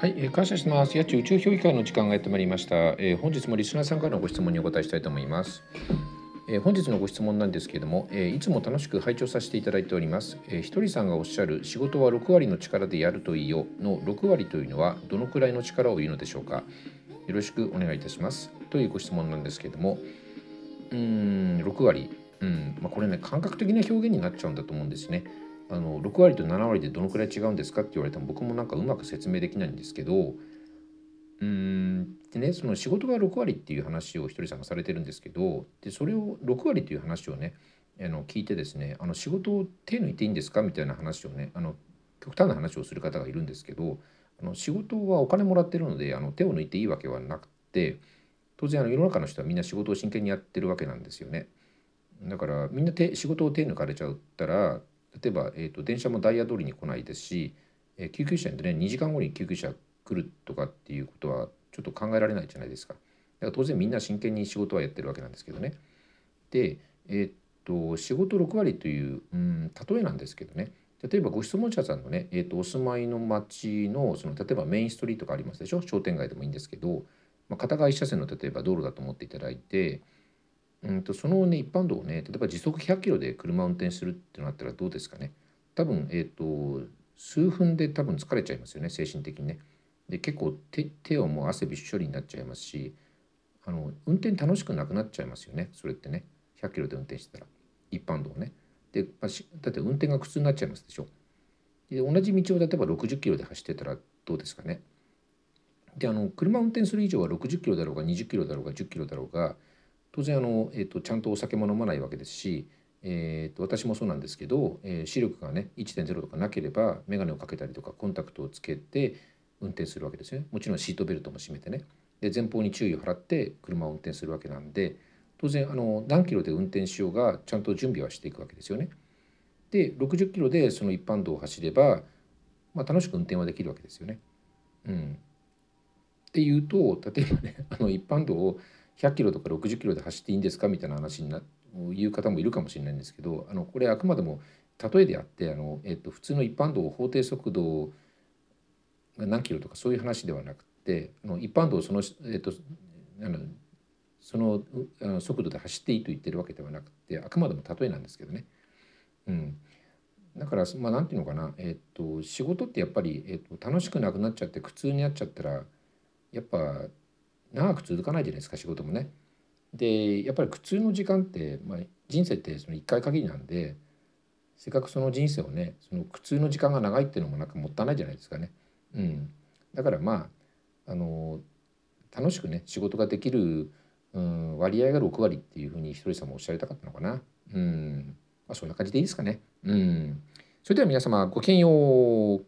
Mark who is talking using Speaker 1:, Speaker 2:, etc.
Speaker 1: はい、えー、感謝します。八千宇宙評議会の時間がやってまいりました、えー、本日もリスナーさんからのご質問にお答えしたいと思います。えー、本日のご質問なんですけれども、えー、いつも楽しく拝聴させていただいております。えー、ひとりさんがおっしゃる仕事は6割の力でやるといいよの6割というのはどのくらいの力を言うのでしょうか。よろしくお願いいたします。というご質問なんですけれども、うーん、6割。うん、まあ、これね、感覚的な表現になっちゃうんだと思うんですね。あの6割と7割でどのくらい違うんですかって言われても僕もなんかうまく説明できないんですけどうんでねその仕事が6割っていう話をひとりさんがされてるんですけどでそれを6割っていう話をねあの聞いてですねあの仕事を手抜いていいんですかみたいな話をねあの極端な話をする方がいるんですけどあの仕事はお金もらってるのであの手を抜いていいわけはなくて当然あの世の中の人はみんな仕事を真剣にやってるわけなんですよね。だからみんな手仕事を手抜かれちゃったら例えば、えーと、電車もダイヤ通りに来ないですし、えー、救急車でね2時間後に救急車来るとかっていうことはちょっと考えられないじゃないですか。だから当然みんな真剣に仕事はやってるわけなんですけどね。で、えっ、と仕事6割という、うん、例えなんですけどね例えばご質問者さんのね、えーと、お住まいの町のその例えばメインストリートがありますでしょ？商店街でもいいんですけど、まあ、片側1車線の例えば道路だと思っていただいてうんとそのね一般道をね例えば時速100キロで車を運転するってなったらどうですかね多分えっ、ー、と数分で多分疲れちゃいますよね精神的にね。で結構手手をもう汗びっしょりになっちゃいますしあの運転楽しくなくなっちゃいますよねそれってね100キロで運転してたら一般道をね。で、まあ、だって運転が苦痛になっちゃいますでしょ。で同じ道を例えば60キロで走ってたらどうですかね。であの車運転する以上は60キロだろうが20キロだろうが10キロだろうが当然あの、えーと、ちゃんとお酒も飲まないわけですし、えーと、私もそうなんですけど、えー、視力がね1.0とかなければ眼鏡をかけたりとかコンタクトをつけて運転するわけですよねもちろんシートベルトも締めてねで前方に注意を払って車を運転するわけなんで当然あの何キロで運転しようがちゃんと準備はしていくわけですよね。で60キロでその一般道を走れば、まあ、楽しく運転はできるわけですよね。うん、っていうと例えばねあの一般道を100キロとか60キロで走っていいんですか？みたいな話にな言う方もいるかもしれないんですけどあのこれあくまでも例えであってあの、えっと、普通の一般道法定速度が何キロとかそういう話ではなくてあの一般道その,、えっと、あのそのあの速度で走っていいと言ってるわけではなくてあくまでも例えなんですけどね。うん、だからまあ何て言うのかな、えっと、仕事ってやっぱり、えっと、楽しくなくなっちゃって苦痛になっちゃったらやっぱ長く続かないじゃないですか仕事もね。でやっぱり苦痛の時間って、まあ、人生ってその1回限りなんでせっかくその人生をねその苦痛の時間が長いっていうのもなんかもったいないじゃないですかね。うん、だからまああの楽しくね仕事ができる、うん、割合が6割っていうふうにひとりさんもおっしゃりたかったのかな。うんまあ、そんな感じでいいですかね。うん、それでは皆様ごきげんよう。